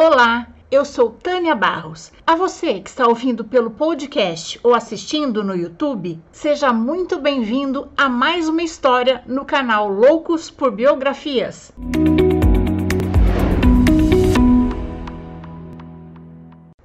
Olá, eu sou Tânia Barros. A você que está ouvindo pelo podcast ou assistindo no YouTube, seja muito bem-vindo a mais uma história no canal Loucos por Biografias.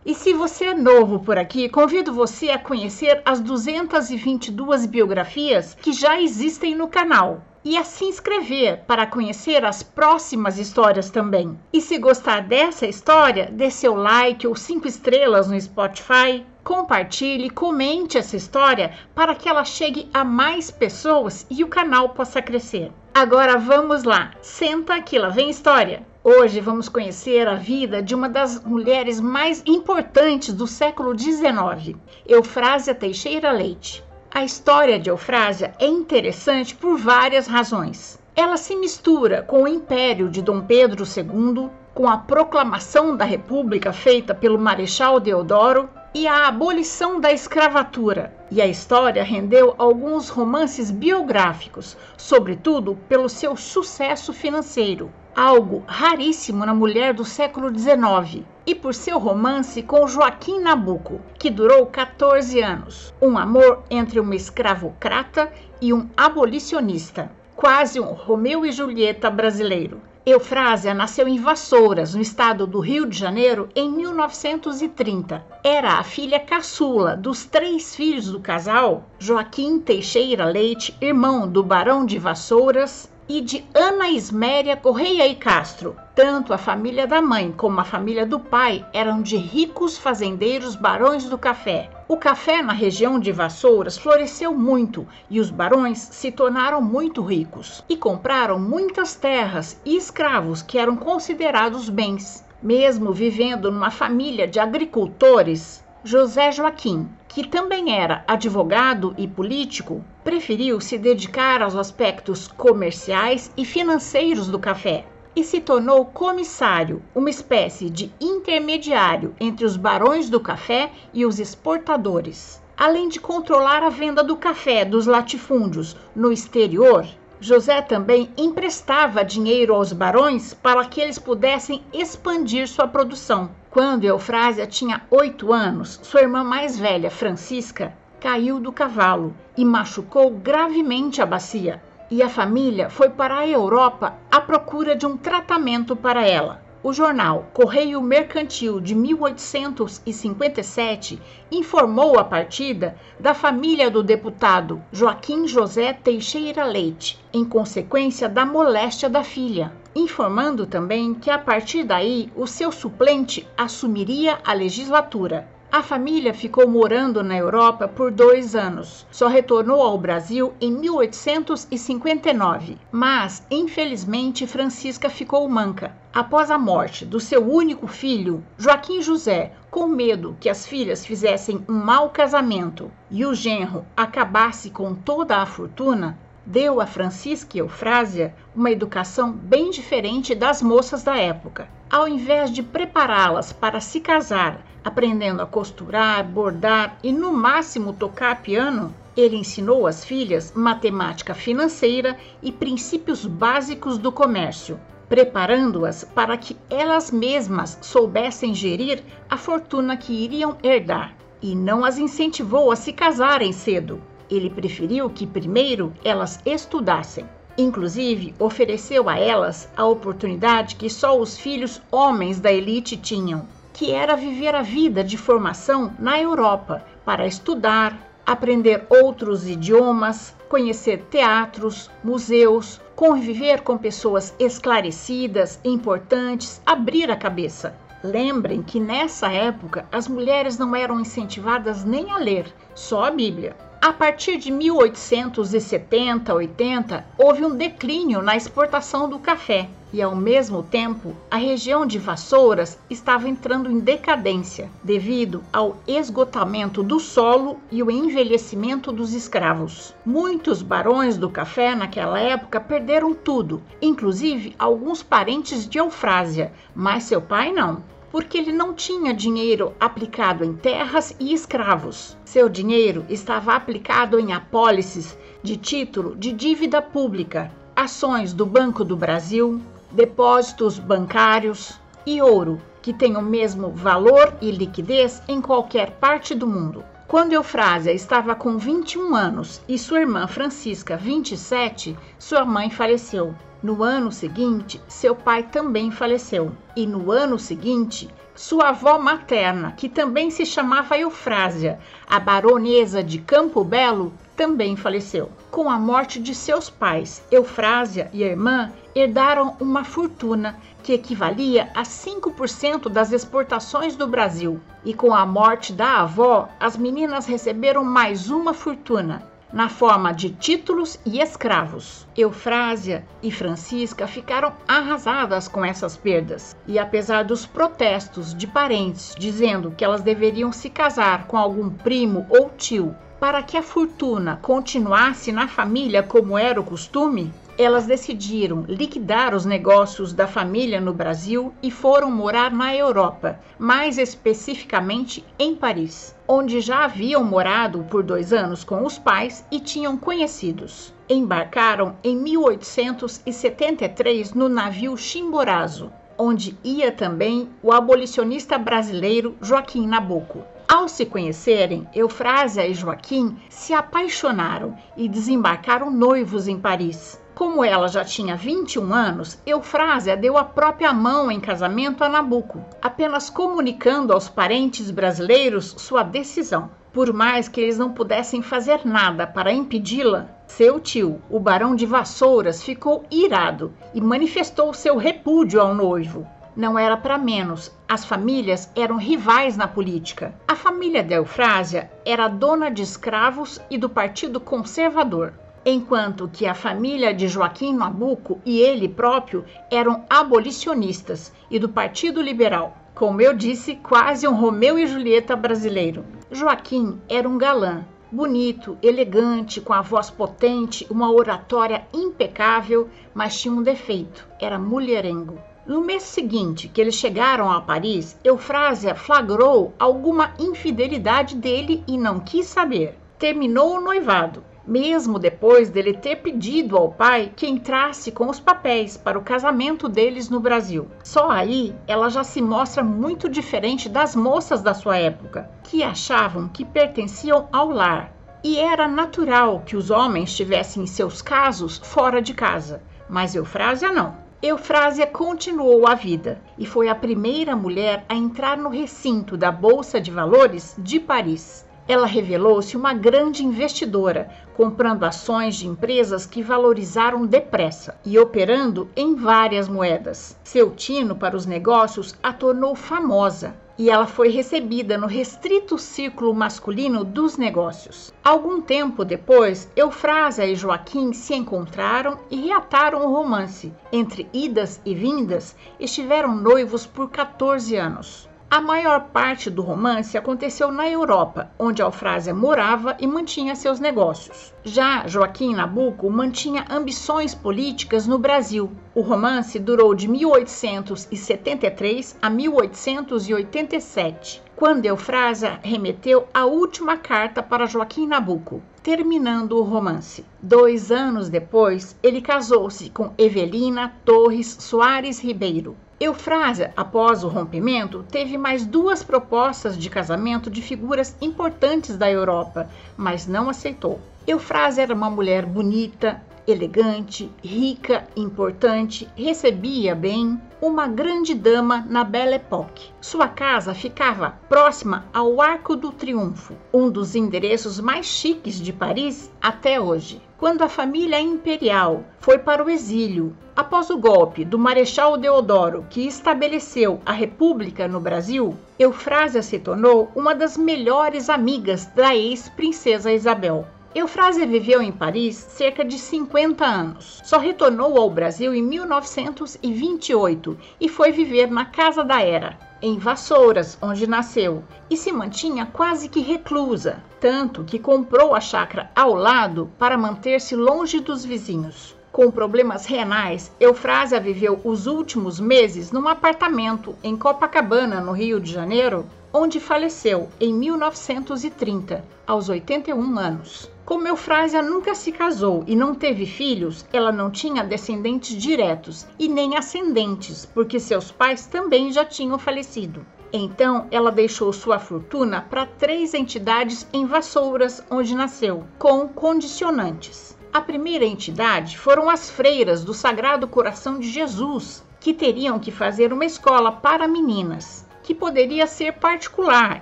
E se você é novo por aqui, convido você a conhecer as 222 biografias que já existem no canal e a se inscrever para conhecer as próximas histórias também. E se gostar dessa história, dê seu like ou cinco estrelas no Spotify. Compartilhe, comente essa história para que ela chegue a mais pessoas e o canal possa crescer. Agora vamos lá, senta aqui, lá vem história. Hoje vamos conhecer a vida de uma das mulheres mais importantes do século XIX, Eufrásia Teixeira Leite. A história de Eufrásia é interessante por várias razões. Ela se mistura com o império de Dom Pedro II, com a proclamação da República feita pelo Marechal Deodoro e a abolição da escravatura. E a história rendeu alguns romances biográficos, sobretudo pelo seu sucesso financeiro algo raríssimo na mulher do século XIX, e por seu romance com Joaquim Nabuco, que durou 14 anos. Um amor entre uma escravocrata e um abolicionista, quase um Romeu e Julieta brasileiro. Eufrásia nasceu em Vassouras, no estado do Rio de Janeiro, em 1930. Era a filha caçula dos três filhos do casal, Joaquim Teixeira Leite, irmão do Barão de Vassouras, e de Ana Isméria Correia e Castro. Tanto a família da mãe como a família do pai eram de ricos fazendeiros barões do café. O café na região de Vassouras floresceu muito e os barões se tornaram muito ricos e compraram muitas terras e escravos que eram considerados bens. Mesmo vivendo numa família de agricultores, José Joaquim, que também era advogado e político, preferiu se dedicar aos aspectos comerciais e financeiros do café e se tornou comissário, uma espécie de intermediário entre os barões do café e os exportadores. Além de controlar a venda do café dos latifúndios no exterior, José também emprestava dinheiro aos barões para que eles pudessem expandir sua produção. Quando Eufrásia tinha oito anos, sua irmã mais velha, Francisca, caiu do cavalo e machucou gravemente a bacia. E a família foi para a Europa à procura de um tratamento para ela. O jornal Correio Mercantil de 1857 informou a partida da família do deputado Joaquim José Teixeira Leite, em consequência da moléstia da filha informando também que a partir daí o seu suplente assumiria a legislatura. A família ficou morando na Europa por dois anos. Só retornou ao Brasil em 1859. Mas, infelizmente, Francisca ficou manca. Após a morte do seu único filho, Joaquim José, com medo que as filhas fizessem um mau casamento e o genro acabasse com toda a fortuna, deu a Francisca Eufrásia uma educação bem diferente das moças da época. Ao invés de prepará-las para se casar, aprendendo a costurar, bordar e no máximo tocar piano, ele ensinou às filhas matemática financeira e princípios básicos do comércio, preparando-as para que elas mesmas soubessem gerir a fortuna que iriam herdar, e não as incentivou a se casarem cedo ele preferiu que primeiro elas estudassem. Inclusive, ofereceu a elas a oportunidade que só os filhos homens da elite tinham, que era viver a vida de formação na Europa para estudar, aprender outros idiomas, conhecer teatros, museus, conviver com pessoas esclarecidas, importantes, abrir a cabeça. Lembrem que nessa época as mulheres não eram incentivadas nem a ler, só a Bíblia. A partir de 1870, 80, houve um declínio na exportação do café e, ao mesmo tempo, a região de Vassouras estava entrando em decadência devido ao esgotamento do solo e o envelhecimento dos escravos. Muitos barões do café naquela época perderam tudo, inclusive alguns parentes de Eufrásia, mas seu pai não porque ele não tinha dinheiro aplicado em terras e escravos. Seu dinheiro estava aplicado em apólices de título de dívida pública, ações do Banco do Brasil, depósitos bancários e ouro, que têm o mesmo valor e liquidez em qualquer parte do mundo. Quando Eufrásia estava com 21 anos e sua irmã Francisca 27, sua mãe faleceu. No ano seguinte, seu pai também faleceu. E no ano seguinte, sua avó materna, que também se chamava Eufrásia, a baronesa de Campo Belo, também faleceu. Com a morte de seus pais, Eufrásia e a irmã herdaram uma fortuna que equivalia a 5% das exportações do Brasil. E com a morte da avó, as meninas receberam mais uma fortuna, na forma de títulos e escravos. Eufrásia e Francisca ficaram arrasadas com essas perdas, e apesar dos protestos de parentes dizendo que elas deveriam se casar com algum primo ou tio para que a fortuna continuasse na família como era o costume, elas decidiram liquidar os negócios da família no Brasil e foram morar na Europa, mais especificamente em Paris, onde já haviam morado por dois anos com os pais e tinham conhecidos. Embarcaram em 1873 no navio Chimborazo, onde ia também o abolicionista brasileiro Joaquim Nabuco. Ao se conhecerem, Eufrásia e Joaquim se apaixonaram e desembarcaram noivos em Paris. Como ela já tinha 21 anos, Eufrásia deu a própria mão em casamento a Nabuco, apenas comunicando aos parentes brasileiros sua decisão. Por mais que eles não pudessem fazer nada para impedi-la, seu tio, o barão de Vassouras, ficou irado e manifestou seu repúdio ao noivo. Não era para menos, as famílias eram rivais na política. A família de Eufrásia era dona de escravos e do Partido Conservador enquanto que a família de Joaquim Nabuco e ele próprio eram abolicionistas e do Partido Liberal. Como eu disse, quase um Romeu e Julieta brasileiro. Joaquim era um galã, bonito, elegante, com a voz potente, uma oratória impecável, mas tinha um defeito: era mulherengo. No mês seguinte que eles chegaram a Paris, Eufrásia flagrou alguma infidelidade dele e não quis saber. Terminou o noivado mesmo depois dele ter pedido ao pai que entrasse com os papéis para o casamento deles no Brasil. Só aí ela já se mostra muito diferente das moças da sua época, que achavam que pertenciam ao lar. E era natural que os homens tivessem seus casos fora de casa, mas Eufrásia não. Eufrásia continuou a vida e foi a primeira mulher a entrar no recinto da Bolsa de Valores de Paris. Ela revelou-se uma grande investidora, comprando ações de empresas que valorizaram depressa e operando em várias moedas. Seu tino para os negócios a tornou famosa e ela foi recebida no restrito círculo masculino dos negócios. Algum tempo depois, Eufrásia e Joaquim se encontraram e reataram o romance. Entre idas e vindas, estiveram noivos por 14 anos. A maior parte do romance aconteceu na Europa, onde Alfrásia morava e mantinha seus negócios. Já Joaquim Nabuco mantinha ambições políticas no Brasil. O romance durou de 1873 a 1887, quando Eufrásia remeteu a última carta para Joaquim Nabuco, terminando o romance. Dois anos depois, ele casou-se com Evelina Torres Soares Ribeiro. Eufrásia, após o rompimento, teve mais duas propostas de casamento de figuras importantes da Europa, mas não aceitou. Eufrásia era uma mulher bonita, elegante, rica, importante, recebia bem, uma grande dama na Belle Époque. Sua casa ficava próxima ao Arco do Triunfo, um dos endereços mais chiques de Paris até hoje. Quando a família imperial foi para o exílio após o golpe do Marechal Deodoro, que estabeleceu a República no Brasil, Eufrásia se tornou uma das melhores amigas da ex-princesa Isabel. Eufrásia viveu em Paris cerca de 50 anos. Só retornou ao Brasil em 1928 e foi viver na Casa da Era, em Vassouras, onde nasceu, e se mantinha quase que reclusa, tanto que comprou a chácara ao lado para manter-se longe dos vizinhos. Com problemas renais, Eufrásia viveu os últimos meses num apartamento em Copacabana, no Rio de Janeiro, onde faleceu em 1930, aos 81 anos. Como Eufrásia nunca se casou e não teve filhos, ela não tinha descendentes diretos e nem ascendentes, porque seus pais também já tinham falecido. Então, ela deixou sua fortuna para três entidades em Vassouras, onde nasceu, com condicionantes. A primeira entidade foram as freiras do Sagrado Coração de Jesus, que teriam que fazer uma escola para meninas, que poderia ser particular,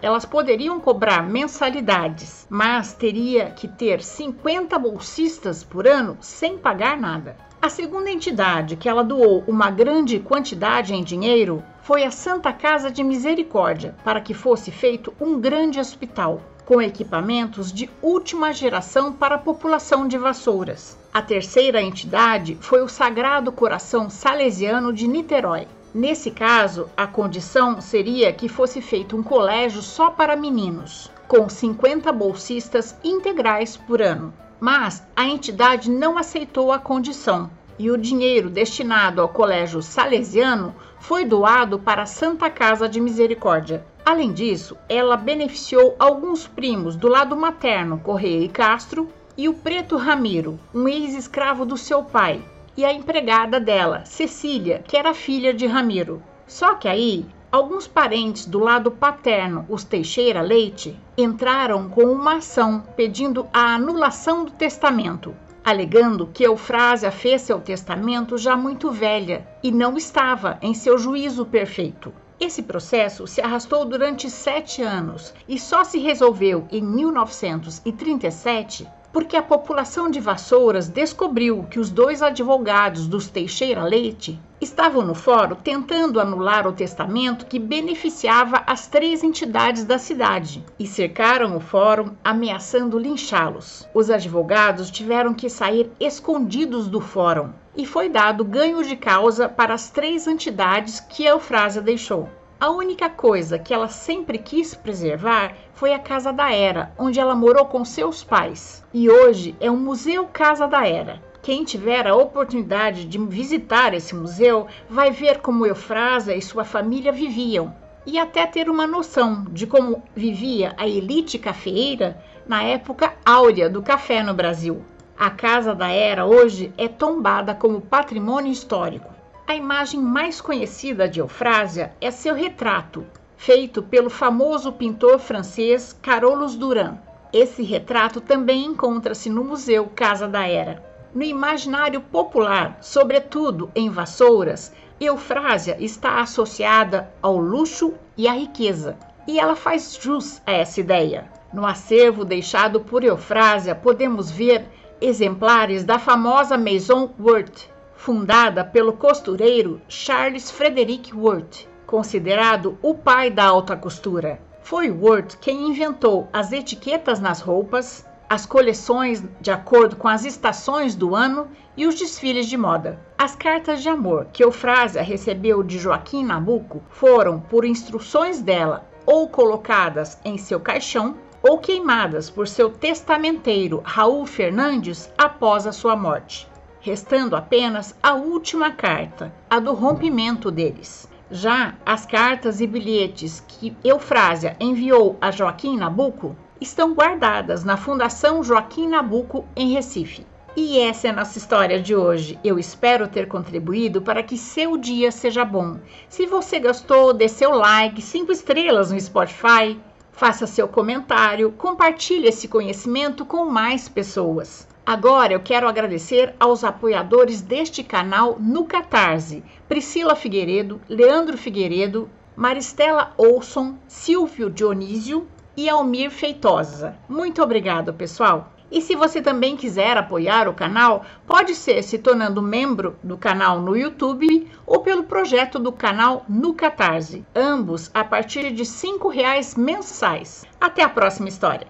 elas poderiam cobrar mensalidades, mas teria que ter 50 bolsistas por ano sem pagar nada. A segunda entidade que ela doou uma grande quantidade em dinheiro foi a Santa Casa de Misericórdia, para que fosse feito um grande hospital com equipamentos de última geração para a população de Vassouras. A terceira entidade foi o Sagrado Coração Salesiano de Niterói. Nesse caso, a condição seria que fosse feito um colégio só para meninos, com 50 bolsistas integrais por ano. Mas a entidade não aceitou a condição e o dinheiro destinado ao colégio salesiano foi doado para a Santa Casa de Misericórdia. Além disso, ela beneficiou alguns primos do lado materno, Correia e Castro, e o preto Ramiro, um ex-escravo do seu pai, e a empregada dela, Cecília, que era filha de Ramiro. Só que aí, alguns parentes do lado paterno, os Teixeira Leite, entraram com uma ação pedindo a anulação do testamento, alegando que Eufrásia fez seu testamento já muito velha e não estava em seu juízo perfeito. Esse processo se arrastou durante sete anos e só se resolveu em 1937 porque a população de Vassouras descobriu que os dois advogados dos Teixeira Leite estavam no fórum tentando anular o testamento que beneficiava as três entidades da cidade e cercaram o fórum ameaçando linchá-los. Os advogados tiveram que sair escondidos do fórum e foi dado ganho de causa para as três entidades que Eufrásia deixou. A única coisa que ela sempre quis preservar foi a Casa da Era, onde ela morou com seus pais. E hoje é um Museu Casa da Era. Quem tiver a oportunidade de visitar esse museu vai ver como Eufrásia e sua família viviam e até ter uma noção de como vivia a elite cafeeira na época áurea do café no Brasil. A Casa da Era hoje é tombada como patrimônio histórico. A imagem mais conhecida de Eufrásia é seu retrato, feito pelo famoso pintor francês Carolus Duran. Esse retrato também encontra-se no Museu Casa da Era. No imaginário popular, sobretudo em Vassouras, Eufrásia está associada ao luxo e à riqueza, e ela faz jus a essa ideia. No acervo deixado por Eufrásia, podemos ver exemplares da famosa Maison Worth, fundada pelo costureiro Charles Frederick Worth, considerado o pai da alta costura. Foi Worth quem inventou as etiquetas nas roupas, as coleções de acordo com as estações do ano e os desfiles de moda. As cartas de amor que Eufrásia recebeu de Joaquim Nabuco foram, por instruções dela, ou colocadas em seu caixão ou queimadas por seu testamenteiro Raul Fernandes após a sua morte restando apenas a última carta, a do rompimento deles. Já as cartas e bilhetes que Eufrásia enviou a Joaquim Nabuco estão guardadas na Fundação Joaquim Nabuco em Recife. E essa é a nossa história de hoje. Eu espero ter contribuído para que seu dia seja bom. Se você gostou, dê seu like, cinco estrelas no Spotify, faça seu comentário, compartilhe esse conhecimento com mais pessoas. Agora eu quero agradecer aos apoiadores deste canal no Catarse: Priscila Figueiredo, Leandro Figueiredo, Maristela Olson, Silvio Dionísio e Almir Feitosa. Muito obrigado, pessoal! E se você também quiser apoiar o canal, pode ser se tornando membro do canal no YouTube ou pelo projeto do canal no Catarse, ambos a partir de R$ reais mensais. Até a próxima história!